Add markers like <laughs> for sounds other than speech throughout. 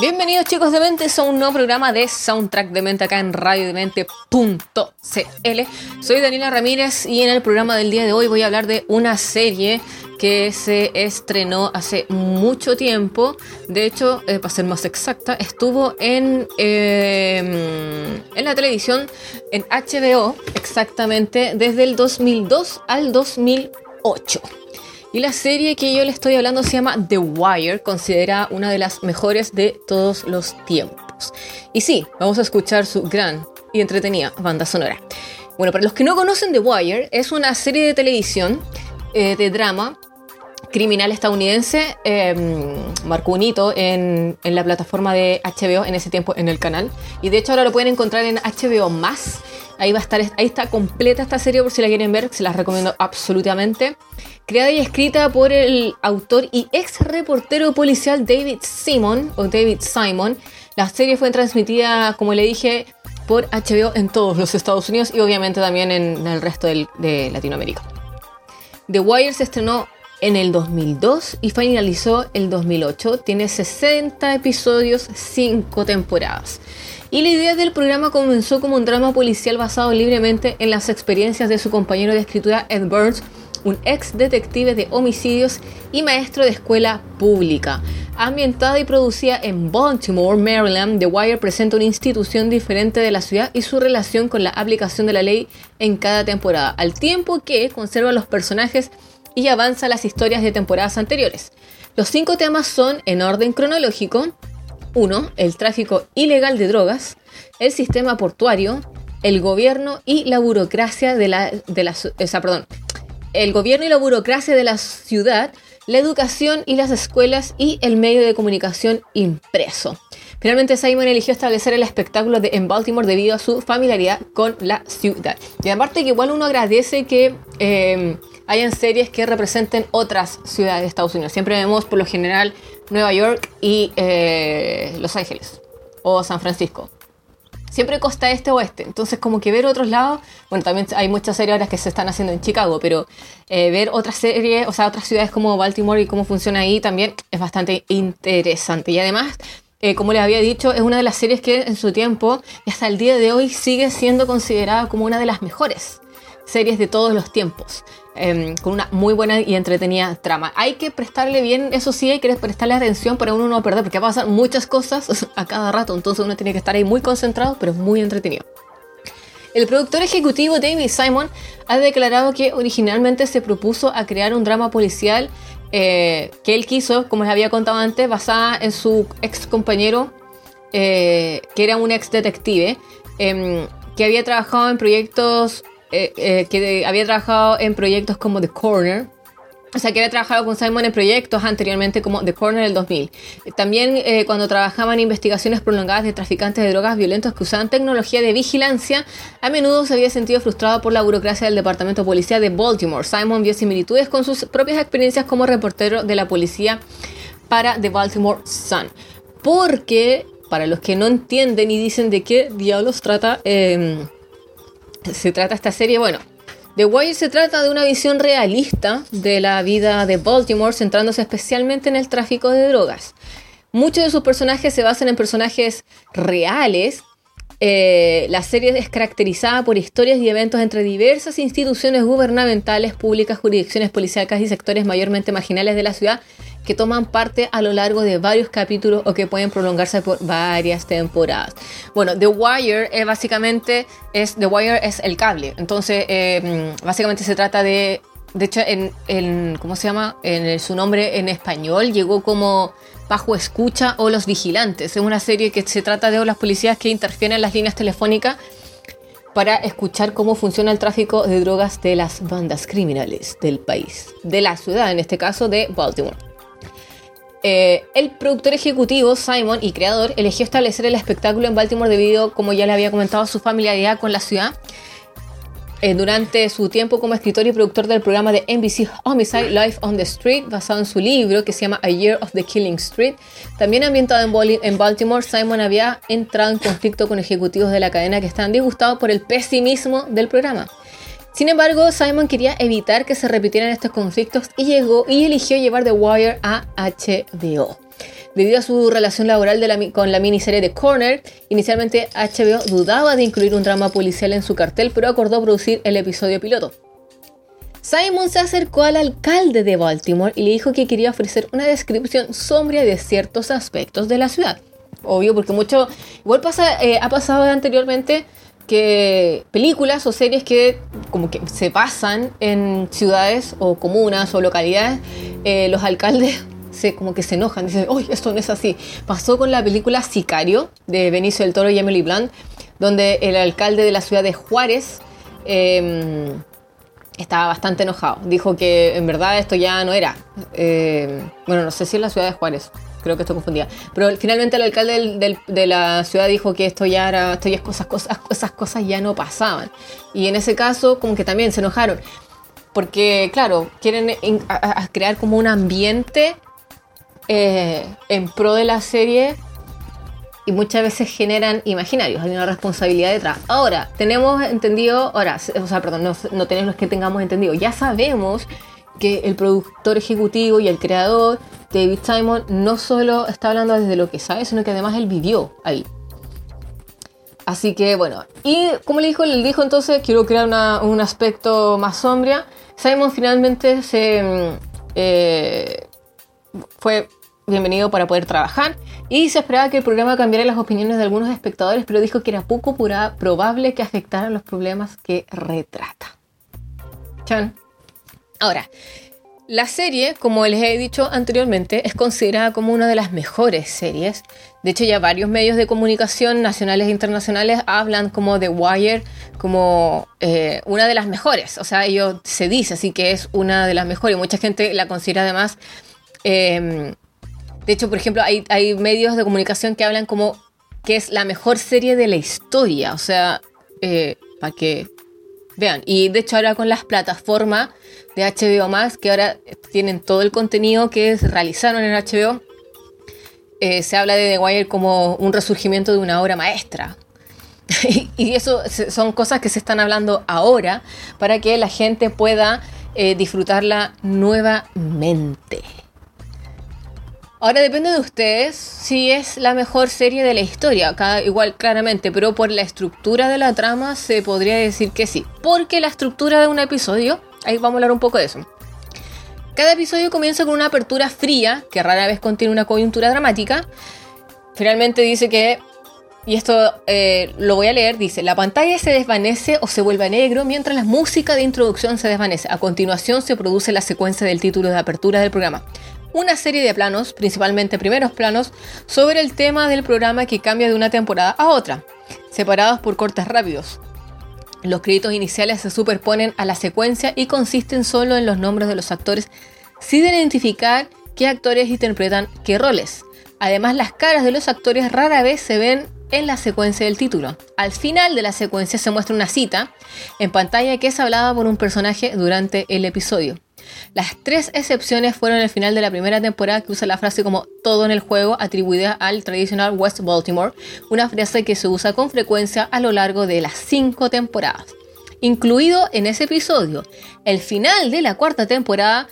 Bienvenidos chicos de Mentes a un nuevo programa de Soundtrack de Mente acá en radiodemente.cl. Soy Daniela Ramírez y en el programa del día de hoy voy a hablar de una serie que se estrenó hace mucho tiempo. De hecho, eh, para ser más exacta, estuvo en, eh, en la televisión, en HBO, exactamente desde el 2002 al 2008. Y la serie que yo le estoy hablando se llama The Wire, considerada una de las mejores de todos los tiempos. Y sí, vamos a escuchar su gran y entretenida banda sonora. Bueno, para los que no conocen The Wire, es una serie de televisión eh, de drama criminal estadounidense. eh, marcó un hito en, en la plataforma de HBO en ese tiempo en el canal. Y de hecho ahora lo pueden encontrar en HBO Más. Ahí va a estar, ahí está completa esta serie por si la quieren ver, se las recomiendo absolutamente. Creada y escrita por el autor y ex reportero policial David Simon o David Simon. La serie fue transmitida, como le dije, por HBO en todos los Estados Unidos y obviamente también en el resto de Latinoamérica. The Wire se estrenó en el 2002 y finalizó el 2008. Tiene 60 episodios, 5 temporadas. Y la idea del programa comenzó como un drama policial basado libremente en las experiencias de su compañero de escritura Ed Burns, un ex detective de homicidios y maestro de escuela pública. Ambientada y producida en Baltimore, Maryland, The Wire presenta una institución diferente de la ciudad y su relación con la aplicación de la ley en cada temporada, al tiempo que conserva los personajes y avanza las historias de temporadas anteriores. Los cinco temas son en orden cronológico. 1. El tráfico ilegal de drogas, el sistema portuario, el gobierno y la burocracia de la, de perdón, el gobierno y la burocracia de la ciudad, la educación y las escuelas y el medio de comunicación impreso. Finalmente Simon eligió establecer el espectáculo de, en Baltimore debido a su familiaridad con la ciudad. Y aparte que igual uno agradece que eh, hayan series que representen otras ciudades de Estados Unidos. Siempre vemos por lo general Nueva York y eh, Los Ángeles o San Francisco siempre costa este oeste. Entonces, como que ver otros lados, bueno, también hay muchas series ahora que se están haciendo en Chicago, pero eh, ver otras series, o sea, otras ciudades como Baltimore y cómo funciona ahí también es bastante interesante. Y además, eh, como les había dicho, es una de las series que en su tiempo y hasta el día de hoy sigue siendo considerada como una de las mejores series de todos los tiempos. Em, con una muy buena y entretenida trama. Hay que prestarle bien, eso sí, hay que prestarle atención para uno no perder, porque pasar muchas cosas <laughs> a cada rato, entonces uno tiene que estar ahí muy concentrado, pero muy entretenido. El productor ejecutivo David Simon ha declarado que originalmente se propuso a crear un drama policial eh, que él quiso, como les había contado antes, basada en su ex compañero, eh, que era un ex detective, em, que había trabajado en proyectos, eh, eh, que había trabajado en proyectos como The Corner, o sea, que había trabajado con Simon en proyectos anteriormente como The Corner del 2000. También eh, cuando trabajaba en investigaciones prolongadas de traficantes de drogas violentos que usaban tecnología de vigilancia, a menudo se había sentido frustrado por la burocracia del Departamento de Policía de Baltimore. Simon vio similitudes con sus propias experiencias como reportero de la policía para The Baltimore Sun. Porque, para los que no entienden y dicen de qué diablos trata, eh, se trata esta serie, bueno, The Wire se trata de una visión realista de la vida de Baltimore, centrándose especialmente en el tráfico de drogas. Muchos de sus personajes se basan en personajes reales. Eh, la serie es caracterizada por historias y eventos entre diversas instituciones gubernamentales, públicas, jurisdicciones policíacas y sectores mayormente marginales de la ciudad que toman parte a lo largo de varios capítulos o que pueden prolongarse por varias temporadas. Bueno, The Wire es básicamente es The Wire es el cable. Entonces, eh, básicamente se trata de de hecho, en, ¿cómo se llama? En su nombre en español llegó como Bajo Escucha o Los Vigilantes. Es una serie que se trata de las policías que interfieren en las líneas telefónicas para escuchar cómo funciona el tráfico de drogas de las bandas criminales del país, de la ciudad, en este caso de Baltimore. Eh, el productor ejecutivo, Simon, y creador, eligió establecer el espectáculo en Baltimore debido, como ya le había comentado, a su familiaridad con la ciudad. Eh, durante su tiempo como escritor y productor del programa de NBC Homicide Life on the Street, basado en su libro que se llama A Year of the Killing Street, también ambientado en, en Baltimore, Simon había entrado en conflicto con ejecutivos de la cadena que estaban disgustados por el pesimismo del programa. Sin embargo, Simon quería evitar que se repitieran estos conflictos y llegó y eligió llevar The Wire a HBO. Debido a su relación laboral con la miniserie The Corner, inicialmente HBO dudaba de incluir un drama policial en su cartel, pero acordó producir el episodio piloto. Simon se acercó al alcalde de Baltimore y le dijo que quería ofrecer una descripción sombria de ciertos aspectos de la ciudad. Obvio, porque mucho. Igual pasa, eh, ha pasado anteriormente que películas o series que como que se pasan en ciudades o comunas o localidades, eh, los alcaldes <laughs> se, como que se enojan, dicen, uy, esto no es así. Pasó con la película Sicario de Benicio del Toro y Emily Blunt, donde el alcalde de la ciudad de Juárez em, estaba bastante enojado. Dijo que en verdad esto ya no era. Em, bueno, no sé si es la ciudad de Juárez, creo que estoy confundida. Pero finalmente el alcalde de la ciudad dijo que esto ya era, esto cosas, esas cosas ya no pasaban. Y en ese caso, como que también se enojaron. Porque, claro, quieren crear como un ambiente eh, en pro de la serie y muchas veces generan imaginarios, hay una responsabilidad detrás. Ahora, tenemos entendido, ahora, o sea, perdón, no, tenemos que tengamos entendido, ya sabemos que el productor ejecutivo y el creador, David Simon, no solo está hablando desde lo que sabe, sino que además él vivió ahí. Así que bueno, y como le dijo, él dijo entonces, quiero crear un aspecto más sombria. Simon finalmente se mm, eh, fue bienvenido para poder trabajar y se esperaba que el programa cambiara las opiniones de algunos espectadores, pero dijo que era poco probable que afectara los problemas que retrata. Chan. Ahora, la serie, como les he dicho anteriormente, es considerada como una de las mejores series. De hecho, ya varios medios de comunicación nacionales e internacionales hablan como The Wire como eh, una de las mejores. O sea, ellos se dice así que es una de las mejores. Mucha gente la considera además. Em, de hecho, por ejemplo, hay, hay medios de comunicación que hablan como que es la mejor serie de la historia. O sea, eh, para que vean. Y de hecho, ahora con las plataformas de HBO Max, que ahora tienen todo el contenido que realizaron en HBO, eh, se habla de The Wire como un resurgimiento de una obra maestra. <laughs> y eso son cosas que se están hablando ahora para que la gente pueda eh, disfrutarla nuevamente. Ahora depende de ustedes si es la mejor serie de la historia, cada, igual claramente, pero por la estructura de la trama se podría decir que sí. Porque la estructura de un episodio, ahí vamos a hablar un poco de eso. Cada episodio comienza con una apertura fría, que rara vez contiene una coyuntura dramática. Finalmente dice que, y esto eh, lo voy a leer, dice, la pantalla se desvanece o se vuelve negro mientras la música de introducción se desvanece. A continuación se produce la secuencia del título de apertura del programa una serie de planos, principalmente primeros planos, sobre el tema del programa que cambia de una temporada a otra, separados por cortes rápidos. Los créditos iniciales se superponen a la secuencia y consisten solo en los nombres de los actores sin identificar qué actores interpretan qué roles. Además, las caras de los actores rara vez se ven en la secuencia del título. Al final de la secuencia se muestra una cita en pantalla que es hablada por un personaje durante el episodio. Las tres excepciones fueron el final de la primera temporada que usa la frase como todo en el juego atribuida al tradicional West Baltimore, una frase que se usa con frecuencia a lo largo de las cinco temporadas. Incluido en ese episodio, el final de la cuarta temporada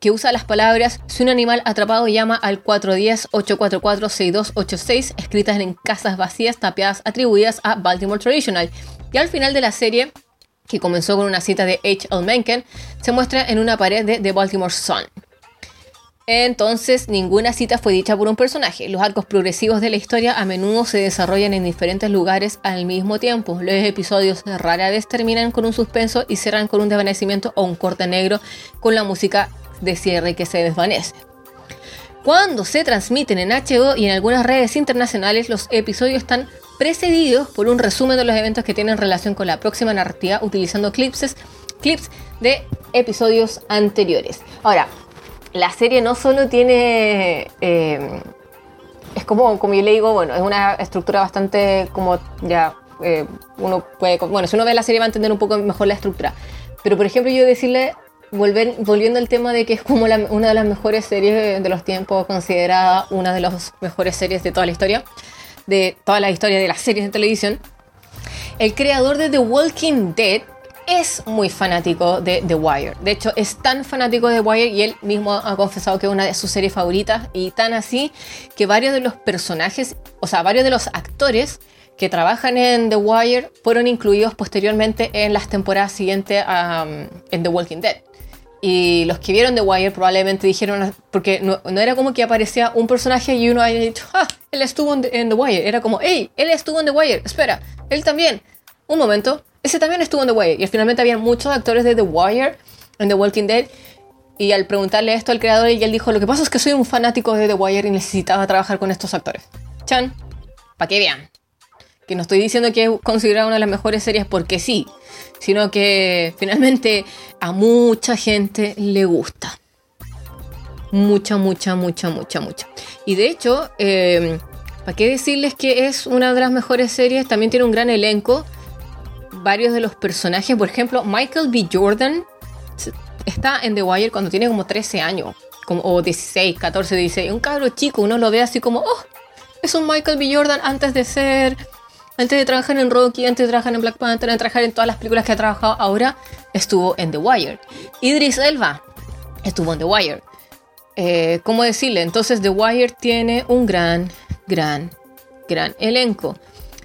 que usa las palabras si un animal atrapado llama al 410-844-6286 escritas en casas vacías tapiadas atribuidas a Baltimore Traditional. Y al final de la serie que comenzó con una cita de H. Mencken, se muestra en una pared de The Baltimore Sun. Entonces, ninguna cita fue dicha por un personaje. Los arcos progresivos de la historia a menudo se desarrollan en diferentes lugares al mismo tiempo. Los episodios rara vez terminan con un suspenso y cierran con un desvanecimiento o un corte negro con la música de cierre que se desvanece. Cuando se transmiten en HBO y en algunas redes internacionales, los episodios están precedidos por un resumen de los eventos que tienen relación con la próxima narrativa utilizando clips, clips de episodios anteriores. Ahora, la serie no solo tiene... eh, es como, como yo le digo, bueno, es una estructura bastante como ya... eh, uno puede... Bueno, si uno ve la serie va a entender un poco mejor la estructura. Pero, por ejemplo, yo decirle... Volver, volviendo al tema de que es como una de las mejores series de los tiempos, considerada una de las mejores series de toda la historia, de toda la historia de las series de televisión, el creador de The Walking Dead es muy fanático de The Wire. De hecho, es tan fanático de The Wire y él mismo ha confesado que es una de sus series favoritas y tan así que varios de los personajes, o sea, varios de los actores que trabajan en The Wire fueron incluidos posteriormente en las temporadas siguientes um, en The Walking Dead. Y los que vieron The Wire probablemente dijeron, porque no, era como que aparecía un personaje y uno haya dicho, ah, él estuvo en The, en The Wire. Era como, hey, él estuvo en The Wire, espera, él también. Un momento, ese también estuvo en The Wire. Y finalmente había muchos actores de The Wire en The Walking Dead. Y al preguntarle esto al creador, y él dijo, lo que pasa es que soy un fanático de The Wire y necesitaba trabajar con estos actores. Chan, para que vean. Que no estoy diciendo que es considerada una de las mejores series porque sí, sino que <laughs> finalmente a mucha gente le gusta. Mucha, mucha, mucha, mucha, mucha. Y de hecho, eh, ¿para qué decirles que es una de las mejores series? También tiene un gran elenco. Varios de los personajes, por ejemplo, Michael B. Jordan está en The Wire cuando tiene como 13 años, como, o 16, 14, 16. Un cabro chico, uno lo ve así como, oh, es un Michael B. Jordan antes de ser antes de trabajar en Rocky, antes de trabajar en Black Panther, antes de trabajar en todas las películas que ha trabajado, ahora estuvo en The Wire. Idris Elba estuvo en The Wire. Eh, ¿Cómo decirle? Entonces The Wire tiene un gran, gran, gran elenco.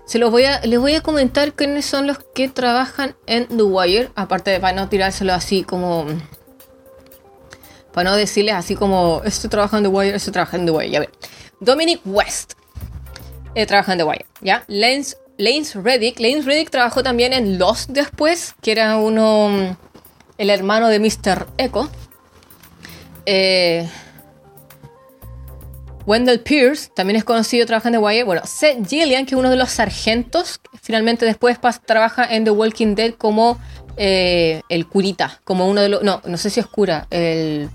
Se los voy a, les voy a comentar quiénes son los que trabajan en The Wire, aparte de para no tirárselo así como... Para no decirles así como, este trabaja en The Wire, este trabaja en The Wire. Ya ver. Dominic West eh, trabaja en The Wire, ¿ya? Lance, Lance Reddick. Lance Reddick trabajó también en Lost después, que era uno... mm, El hermano de Mr. Echo. Eh, Wendell Pierce, también es conocido, trabaja en The Wire. Bueno, Seth Gillian, que es uno de los sargentos, finalmente después trabaja en The Walking Dead como eh, el curita, como uno de los... No, no sé si es cura, el...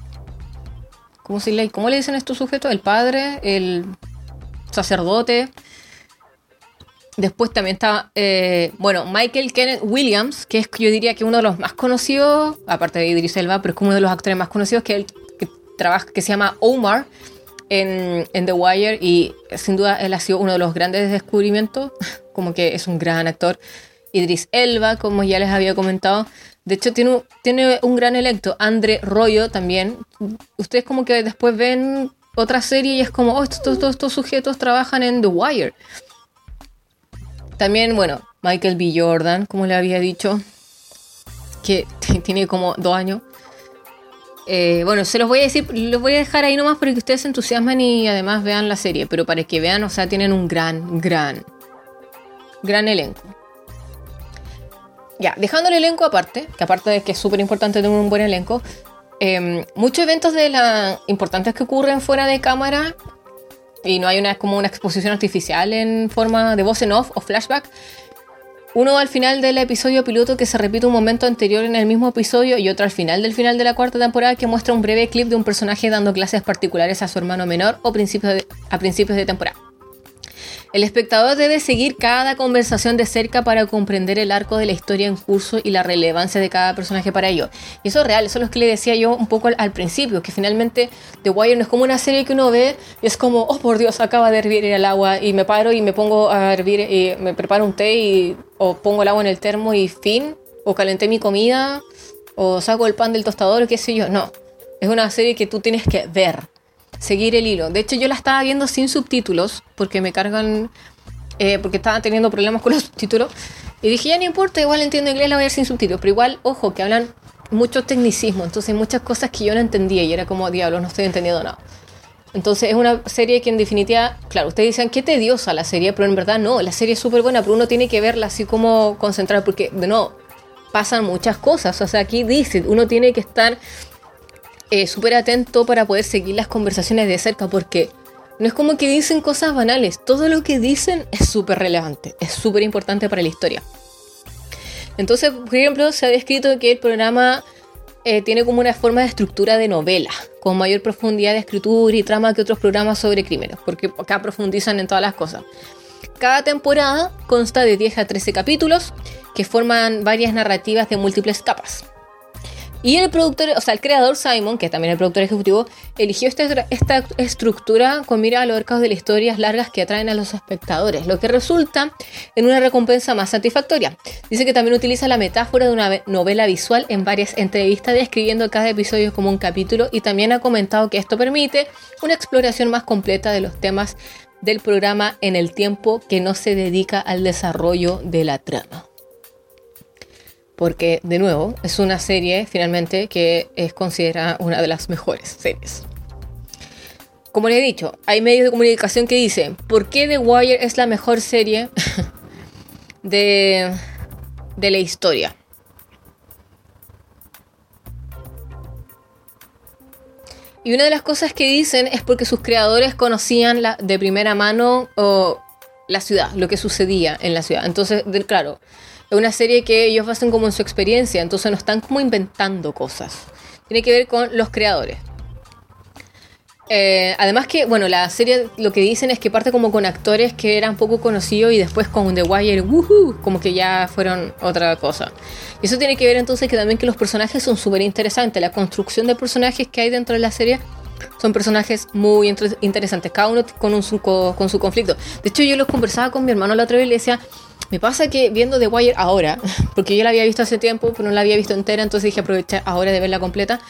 ¿Cómo, le, ¿Cómo le dicen a estos sujetos? El padre, el sacerdote. Después también está, eh, bueno, Michael Kenneth Williams, que es yo diría que uno de los más conocidos, aparte de Idris Elba, pero es como uno de los actores más conocidos que, él, que trabaja, que se llama Omar en, The Wire y sin duda él ha sido uno de los grandes descubrimientos, <laughs> como que es un gran actor. Idris Elba, como ya les había comentado. De hecho, tiene, un- tiene un gran electo. André Royo también. Ustedes como que después ven otra serie y es como, oh, estos, estos- estos sujetos trabajan en The Wire. También, bueno, Michael B. Jordan, como le había dicho, que <laughs> tiene como dos años. Eh, bueno, se los voy a decir, los voy a dejar ahí nomás para que ustedes se entusiasmen y además vean la serie, pero para que vean, o sea, tienen un gran, gran, gran elenco. Ya, dejando el elenco aparte, que aparte de que es súper importante tener un buen elenco, eh, muchos eventos de la importantes que ocurren fuera de cámara y no hay una como una exposición artificial en forma de voz en off o flashback. Uno al final del episodio piloto que se repite un momento anterior en el mismo episodio y otro al final del final de la cuarta temporada que muestra un breve clip de un personaje dando clases particulares a su hermano menor o principios de- a principios de temporada. El espectador debe seguir cada conversación de cerca para comprender el arco de la historia en curso y la relevancia de cada personaje para ello. Y eso es real, eso es lo que le decía yo un poco al, principio, que finalmente The Wire no es como una serie que uno ve y es como, oh por Dios, acaba de hervir el agua y me paro y me pongo a hervir y me preparo un té y, o pongo el agua en el termo y fin, o calenté mi comida, o saco el pan del tostador, qué sé yo. No, es una serie que tú tienes que ver seguir el hilo. De hecho, yo la estaba viendo sin subtítulos porque me cargan, eh, porque estaba teniendo problemas con los <laughs> subtítulos. Y dije, ya no importa, igual entiendo inglés, la voy a ver sin subtítulos. Pero igual, ojo, que hablan mucho tecnicismo, entonces muchas cosas que yo no entendía y era como, diablos, no estoy entendiendo nada. Entonces es una serie que en definitiva, claro, ustedes dicen qué tediosa la serie, pero en verdad no, la serie es súper buena, pero uno tiene que verla así como concentrada, porque no, pasan muchas cosas. O sea, aquí dice, uno tiene que estar eh, súper atento para poder seguir las conversaciones de cerca, porque no es como que dicen cosas banales, todo lo que dicen es súper relevante, es súper importante para la historia. Entonces, por ejemplo, se ha descrito que el programa eh, tiene como una forma de estructura de novela, con mayor profundidad de escritura y trama que otros programas sobre crímenes, porque acá profundizan en todas las cosas. Cada temporada consta de 10 a 13 capítulos que forman varias narrativas de múltiples capas. Y el productor, o sea, el creador Simon, que también es el productor ejecutivo, eligió esta, estructura con mira a los arcos de las historias largas que atraen a los espectadores, lo que resulta en una recompensa más satisfactoria. Dice que también utiliza la metáfora de una novela visual en varias entrevistas, describiendo cada episodio como un capítulo y también ha comentado que esto permite una exploración más completa de los temas del programa en el tiempo que no se dedica al desarrollo de la trama porque de nuevo es una serie finalmente que es considerada una de las mejores series. Como les he dicho, hay medios de comunicación que dicen, ¿por qué The Wire es la mejor serie <laughs> de, de la historia? Y una de las cosas que dicen es porque sus creadores conocían la, de primera mano la ciudad, lo que sucedía en la ciudad. Entonces, claro, es una serie que ellos hacen como en su experiencia, entonces no están como inventando cosas. Tiene que ver con los creadores. Eh, además que, bueno, la serie lo que dicen es que parte como con actores que eran poco conocidos y después con The Wire, woohoo, como que ya fueron otra cosa. Y eso tiene que ver entonces que también que los personajes son súper interesantes. La construcción de personajes que hay dentro de la serie son personajes muy interesantes, cada uno con, un, con su conflicto. De hecho, yo los conversaba con mi hermano la otra vez y le decía, me pasa que viendo The Wire ahora, <laughs> porque yo la había visto hace tiempo, pero no la había visto entera, entonces dije aprovechar ahora de verla completa.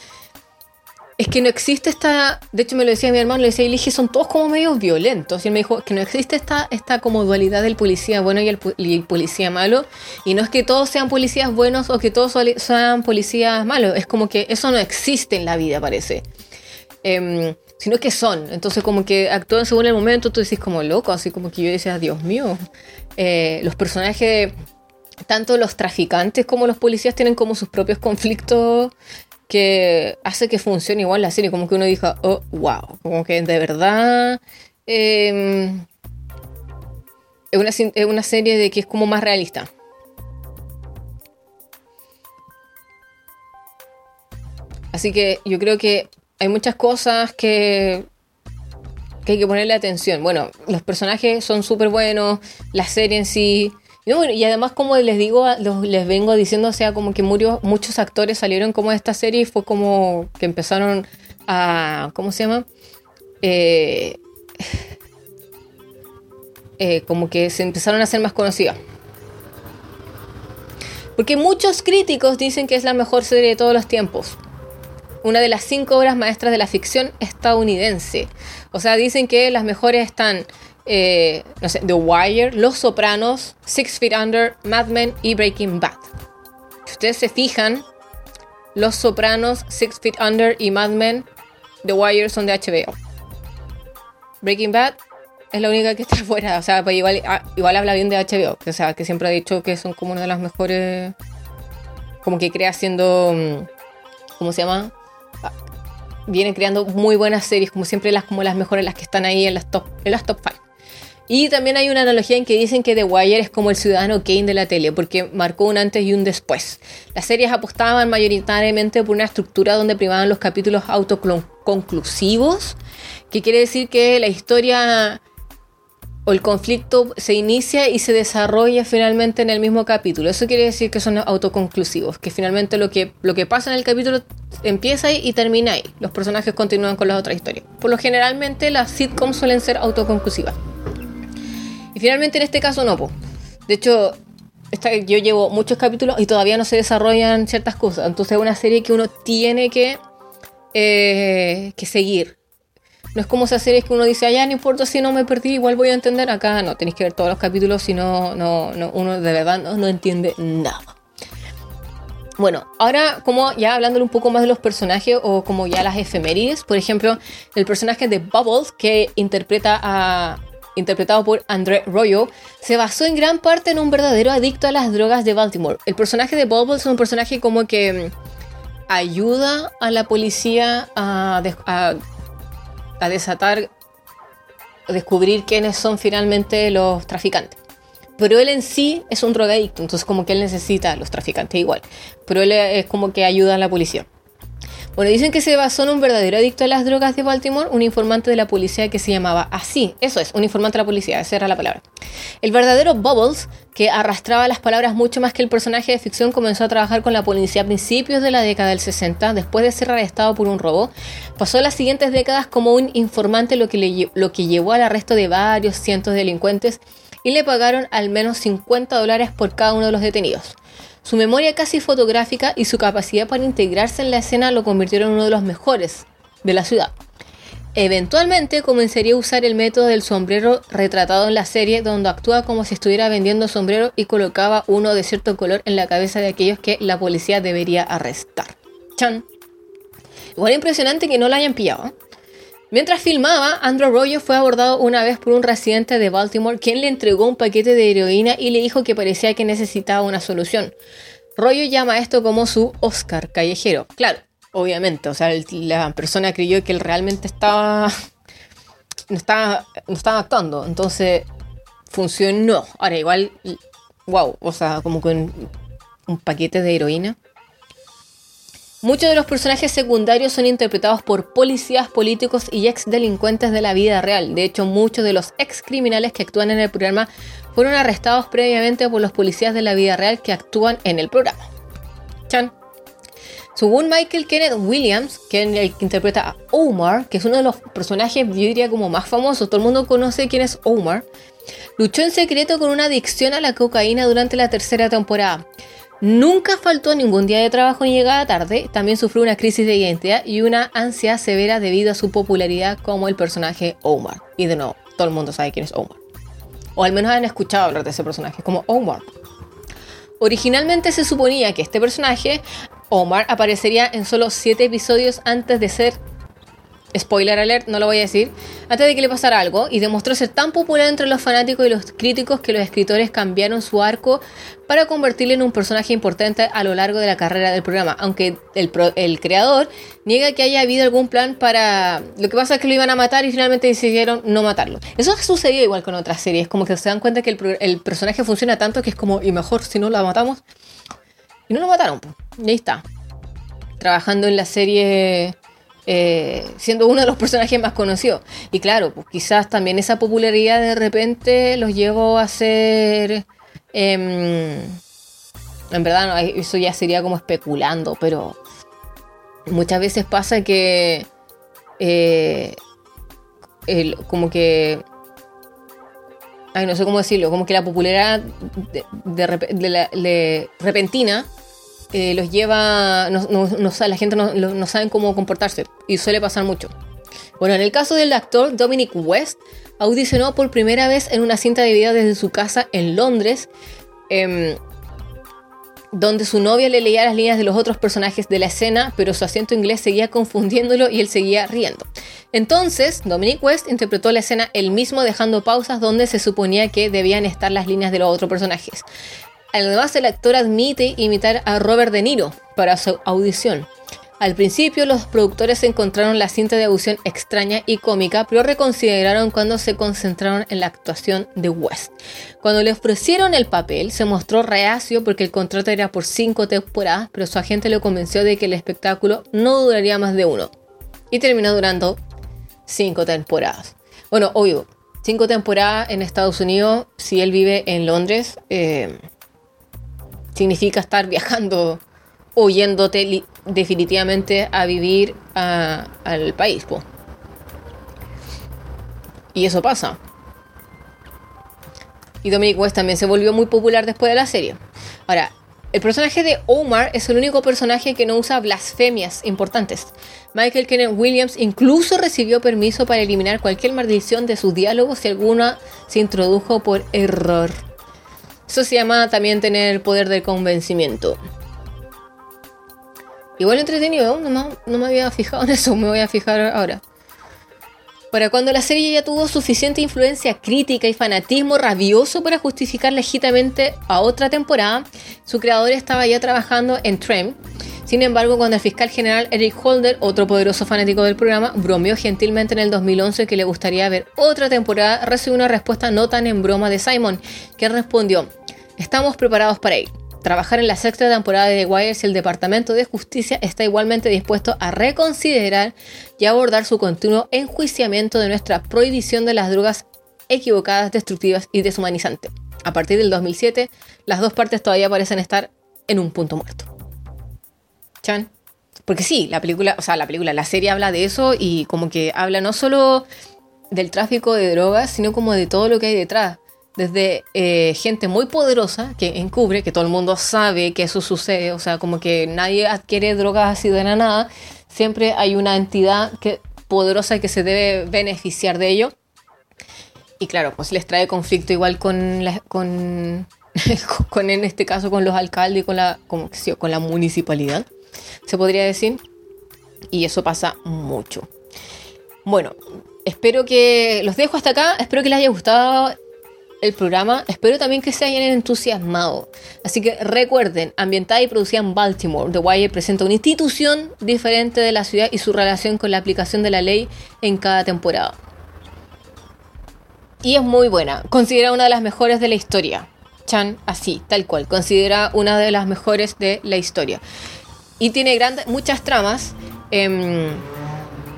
Es que no existe esta. De hecho, me lo decía mi hermano, le decía, y dije, son todos como medio violentos. Y él me dijo que no existe esta, esta como dualidad del policía bueno y el, policía malo. Y no es que todos sean policías buenos o que todos sean policías malos. Es como que eso no existe en la vida, parece. Eh, sino que son. Entonces, como que actúan según el momento, tú decís como loco, así como que yo decía, Dios mío, eh, los personajes, tanto los traficantes como los policías, tienen como sus propios conflictos que hace que funcione igual la serie, como que uno dijo, oh, wow, como que de verdad em, es, una, es una serie de que es como más realista. Así que yo creo que hay muchas cosas que, que hay que ponerle atención. Bueno, los personajes son súper buenos, la serie en sí. Y, además, como les digo, les vengo diciendo, o sea, como que murió, muchos actores salieron como de esta serie y fue como que empezaron a. ¿Cómo se llama? Eh, eh, como que se empezaron a ser más conocidos. Porque muchos críticos dicen que es la mejor serie de todos los tiempos una de las cinco obras maestras de la ficción estadounidense. O sea, dicen que las mejores están, eh, no sé, The Wire, Los Sopranos, Six Feet Under, Mad Men y Breaking Bad. Si ustedes se fijan, Los Sopranos, Six Feet Under y Mad Men, The Wire son de HBO. Breaking Bad es la única que está <laughs> fuera. O sea, pues igual, ah, igual habla bien de HBO. O sea, que siempre ha dicho que son como una de las mejores. Como que crea siendo. Mm, ¿Cómo se llama? Viene creando muy buenas series, como siempre las, como las mejores, las que están ahí en las top, en las top 5. Y también hay una analogía en que dicen que The Wire es como el ciudadano Kane de la tele, porque marcó un antes y un después. Las series apostaban mayoritariamente por una estructura donde privaban los capítulos autoconclusivos, que quiere decir que la historia o el conflicto se inicia y se desarrolla finalmente en el mismo capítulo. Eso quiere decir que son autoconclusivos, que finalmente lo que, lo que pasa en el capítulo empieza ahí y termina ahí. Los personajes continúan con las otras historias. Por lo generalmente las sitcoms suelen ser autoconclusivas. Y finalmente en este caso no. De hecho, yo llevo muchos capítulos y todavía no se desarrollan ciertas cosas. Entonces es una serie que uno tiene que, eh, que seguir no es como esa serie que uno dice, allá no importa si no me perdí, igual voy a entender. Acá no, tenéis que ver todos los capítulos, si no, no, uno de verdad no, entiende nada. Bueno, ahora como ya hablándole un poco más de los personajes o como ya las efemérides, por ejemplo, el personaje de Bubbles que interpreta a, interpretado por André Royo, se basó en gran parte en un verdadero adicto a las drogas de Baltimore. El personaje de Bubbles es un personaje como que mm, ayuda a la policía a a desatar, descubrir quiénes son finalmente los traficantes. Pero él en sí es un drogadicto, entonces como que él necesita a los traficantes igual. Pero él es como que ayuda a la policía. Bueno, dicen que se basó en un verdadero adicto a las drogas de Baltimore, un informante de la policía que se llamaba así. Eso es, un informante de la policía, esa era la palabra. El verdadero Bubbles, que arrastraba las palabras mucho más que el personaje de ficción, comenzó a trabajar con la policía a principios de la década del 60, después de ser arrestado por un robo. Pasó las siguientes décadas como un informante, lo que, lo que llevó al arresto de varios cientos de delincuentes y le pagaron al menos 50 dólares por cada uno de los detenidos. Su memoria casi fotográfica y su capacidad para integrarse en la escena lo convirtieron en uno de los mejores de la ciudad. Eventualmente comenzaría a usar el método del sombrero retratado en la serie, donde actúa como si estuviera vendiendo sombrero y colocaba uno de cierto color en la cabeza de aquellos que la policía debería arrestar. Chan. Igual impresionante que no lo hayan pillado. Mientras filmaba, Andrew Royo fue abordado una vez por un residente de Baltimore quien le entregó un paquete de heroína y le dijo que parecía que necesitaba una solución. Royo llama esto como su Oscar callejero. Claro, obviamente, o sea, la persona creyó que él realmente estaba no estaba, no estaba actuando, entonces funcionó. Ahora, igual, wow, o sea, como con un paquete de heroína. Muchos de los personajes secundarios son interpretados por policías, políticos y ex delincuentes de la vida real. De hecho, muchos de los ex criminales que actúan en el programa fueron arrestados previamente por los policías de la vida real que actúan en el programa. Chan. Según Michael Kenneth Williams, que interpreta a Omar, que es uno de los personajes, yo diría, como más famosos, todo el mundo conoce quién es Omar, luchó en secreto con una adicción a la cocaína durante la tercera temporada. Nunca faltó ningún día de trabajo ni llegada tarde, también sufrió una crisis de identidad y una ansia severa debido a su popularidad como el personaje Omar. Y de nuevo, todo el mundo sabe quién es Omar. O al menos han escuchado hablar de ese personaje como Omar. Originalmente se suponía que este personaje, Omar, aparecería en solo 7 episodios antes de ser spoiler alert, no lo voy a decir, antes de que le pasara algo, y demostró ser tan popular entre los fanáticos y los críticos que los escritores cambiaron su arco para convertirle en un personaje importante a lo largo de la carrera del programa, aunque el, creador niega que haya habido algún plan para... Lo que pasa es que lo iban a matar y finalmente decidieron no matarlo. Eso sucedió igual con otras series, como que se dan cuenta que el, personaje funciona tanto que es como, y mejor si no lo matamos. Y no lo mataron, y ahí está. Trabajando en la serie eh, siendo uno de los personajes más conocidos. Y claro, pues quizás también esa popularidad de repente los llevó a ser... Em, en verdad, eso ya sería como especulando, pero muchas veces pasa que... Eh, como que... Ay, no sé cómo decirlo, como que la popularidad de repentina eh, los lleva, no, la gente no, sabe cómo comportarse y suele pasar mucho. Bueno, en el caso del actor Dominic West, audicionó por primera vez en una cinta de video desde su casa en Londres, em, donde su novia le leía las líneas de los otros personajes de la escena, pero su acento inglés seguía confundiéndolo y él seguía riendo. Entonces, Dominic West interpretó la escena él mismo dejando pausas donde se suponía que debían estar las líneas de los otros personajes. Además, el actor admite imitar a Robert De Niro para su audición. Al principio, los productores encontraron la cinta de audición extraña y cómica, pero reconsideraron cuando se concentraron en la actuación de West. Cuando le ofrecieron el papel, se mostró reacio porque el contrato era por cinco temporadas, pero su agente lo convenció de que el espectáculo no duraría más de uno. Y terminó durando cinco temporadas. Bueno, obvio, cinco temporadas en Estados Unidos, si él vive en Londres, eh, significa estar viajando o yéndote definitivamente a vivir al país. Y eso pasa. Y Dominic West también se volvió muy popular después de la serie. Ahora, el personaje de Omar es el único personaje que no usa blasfemias importantes. Michael Kenneth Williams incluso recibió permiso para eliminar cualquier maldición de sus diálogos si alguna se introdujo por error. Eso se llama también tener el poder del convencimiento. Igual entretenido, no, no me había fijado en eso, me voy a fijar ahora. Para cuando la serie ya tuvo suficiente influencia crítica y fanatismo rabioso para justificar legítimamente a otra temporada, su creador estaba ya trabajando en Trem. Sin embargo, cuando el fiscal general Eric Holder, otro poderoso fanático del programa, bromeó gentilmente en el 2011 que le gustaría ver otra temporada, recibió una respuesta no tan en broma de Simon, que respondió, estamos preparados para ir. Trabajar en la sexta temporada de The Wire si el Departamento de Justicia está igualmente dispuesto a reconsiderar y abordar su continuo enjuiciamiento de nuestra prohibición de las drogas equivocadas, destructivas y deshumanizantes. A partir del 2007, las dos partes todavía parecen estar en un punto muerto. Chan. Porque sí, la película, o sea, la película, la serie habla de eso y como que habla no solo del tráfico de drogas, sino como de todo lo que hay detrás. Desde eh, gente muy poderosa que encubre, que todo el mundo sabe que eso sucede, o sea, como que nadie adquiere drogas así de la nada, siempre hay una entidad que, poderosa que se debe beneficiar de ello. Y claro, pues les trae conflicto igual con, con, <laughs> con en este caso con los alcaldes y con la, con la municipalidad se podría decir. Y eso pasa mucho. Bueno, espero que los dejo hasta acá. Espero que les haya gustado el programa. Espero también que se hayan entusiasmado. Así que recuerden, ambientada y producida en Baltimore, The Wire presenta una institución diferente de la ciudad y su relación con la aplicación de la ley en cada temporada. Y es muy buena, considera una de las mejores de la historia. Chan, así, tal cual, considera una de las mejores de la historia. Y tiene grandes, muchas tramas, em,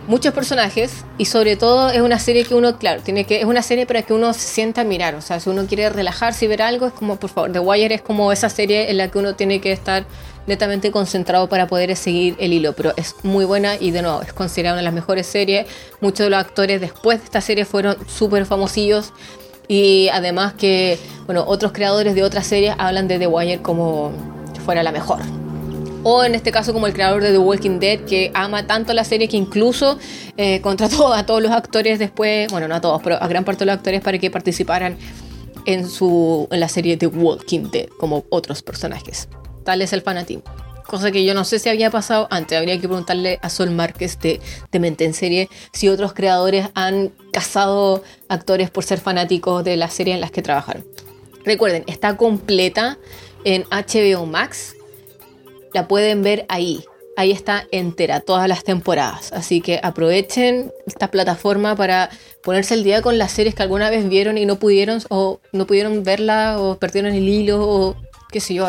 muchos personajes y sobre todo es una serie que uno, claro, tiene que es una serie para que uno se sienta a mirar. O sea, si uno quiere relajarse y ver algo, es como, por favor, The Wire es como esa serie en la que uno tiene que estar netamente concentrado para poder seguir el hilo. Pero es muy buena y de nuevo, es considerada una de las mejores series. Muchos de los actores después de esta serie fueron súper famosillos. Y además que, bueno, otros creadores de otras series hablan de The Wire como fuera la mejor o en este caso como el creador de The Walking Dead, que ama tanto la serie que incluso eh, <laughs> contrató a todos los actores después, bueno, no a todos, pero a gran parte de los actores para que participaran en, su, en la serie The Walking Dead, como otros personajes. Tal es el fanatismo. Cosa que yo no sé si había pasado antes. Habría que preguntarle a Sol Márquez de, de Mente en Serie si otros creadores han cazado actores por ser fanáticos de la serie en las que trabajaron. Recuerden, está completa en HBO Max la pueden ver ahí. Ahí está entera, todas las temporadas. Así que aprovechen esta plataforma para ponerse el día con las series que alguna vez vieron y no pudieron, o no pudieron verla, o perdieron el hilo, o qué sé yo.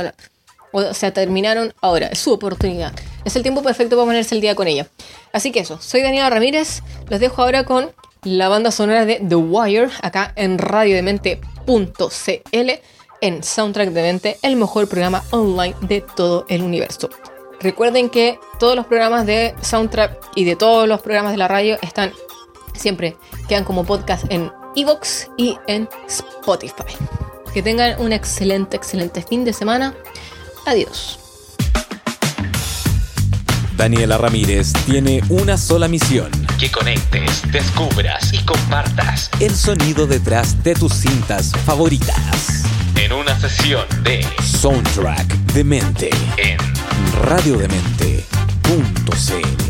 O sea, terminaron ahora. Es su oportunidad. Es el tiempo perfecto para ponerse el día con ella. Así que eso, soy Daniela Ramírez. Los dejo ahora con la banda sonora de The Wire, acá en radiodemente.cl en Soundtrack de Mente, el mejor programa online de todo el universo. Recuerden que todos los programas de Soundtrack y de todos los programas de la radio están siempre, quedan como podcast en Evox y en Spotify. Que tengan un excelente, excelente fin de semana. Adiós. Daniela Ramírez tiene una sola misión. Que conectes, descubras y compartas el sonido detrás de tus cintas favoritas en una sesión de Soundtrack de Mente en radiodemente.cl.